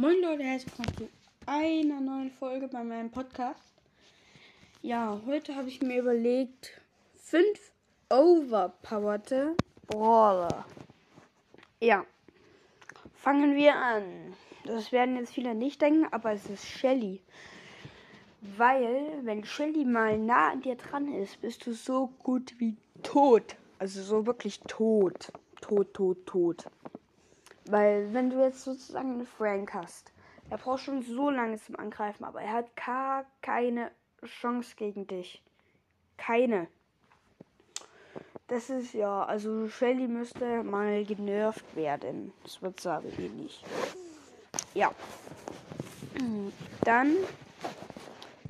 Moin Leute, herzlich willkommen zu einer neuen Folge bei meinem Podcast. Ja, heute habe ich mir überlegt, fünf overpowerte Brawler. Ja, fangen wir an. Das werden jetzt viele nicht denken, aber es ist Shelly. Weil, wenn Shelly mal nah an dir dran ist, bist du so gut wie tot. Also so wirklich tot. Tot, tot, tot. Weil, wenn du jetzt sozusagen einen Frank hast, er braucht schon so lange zum Angreifen, aber er hat gar keine Chance gegen dich. Keine. Das ist ja, also Shelly müsste mal genervt werden. Das wird aber eh nicht. Ja. Dann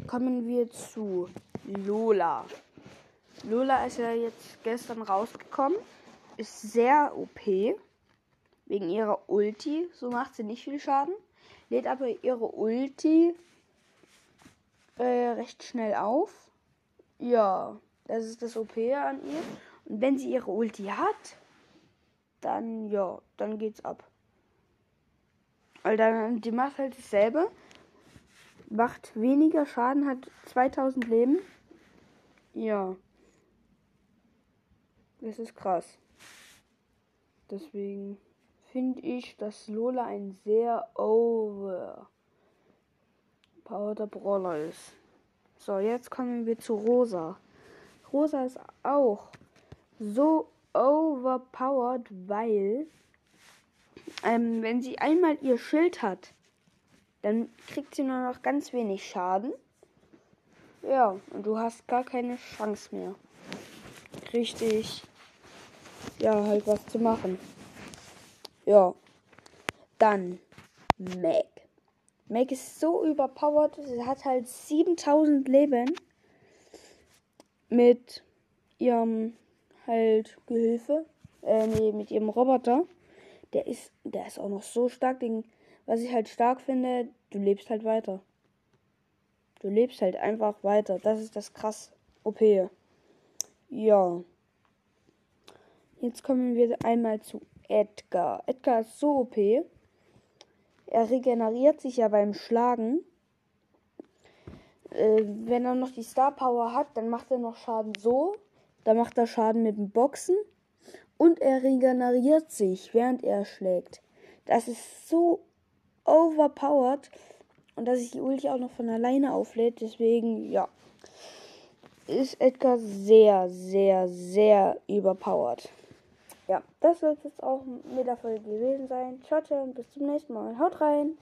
kommen wir zu Lola. Lola ist ja jetzt gestern rausgekommen. Ist sehr OP wegen ihrer Ulti. So macht sie nicht viel Schaden. Lädt aber ihre Ulti äh, recht schnell auf. Ja, das ist das OP an ihr. Und wenn sie ihre Ulti hat, dann ja, dann geht's ab. Weil dann, die macht halt dasselbe. Macht weniger Schaden, hat 2000 Leben. Ja. Das ist krass. Deswegen finde ich, dass Lola ein sehr overpowerter Brawler ist. So, jetzt kommen wir zu Rosa. Rosa ist auch so overpowered, weil ähm, wenn sie einmal ihr Schild hat, dann kriegt sie nur noch ganz wenig Schaden. Ja, und du hast gar keine Chance mehr. Richtig, ja, halt was zu machen. Ja. Dann Meg. Meg ist so überpowered. Sie hat halt 7000 Leben. Mit ihrem halt Gehilfe. Äh, nee, mit ihrem Roboter. Der ist, der ist auch noch so stark. Den, was ich halt stark finde, du lebst halt weiter. Du lebst halt einfach weiter. Das ist das krass OP. Ja. Jetzt kommen wir einmal zu Edgar. Edgar ist so OP. Er regeneriert sich ja beim Schlagen. Äh, wenn er noch die Star Power hat, dann macht er noch Schaden so. Da macht er Schaden mit dem Boxen. Und er regeneriert sich, während er schlägt. Das ist so overpowered. Und dass sich die Ulti auch noch von alleine auflädt. Deswegen, ja. Ist Edgar sehr, sehr, sehr überpowered ja, das wird jetzt auch mit der Folge gewesen sein. Ciao, ciao und bis zum nächsten Mal. Haut rein!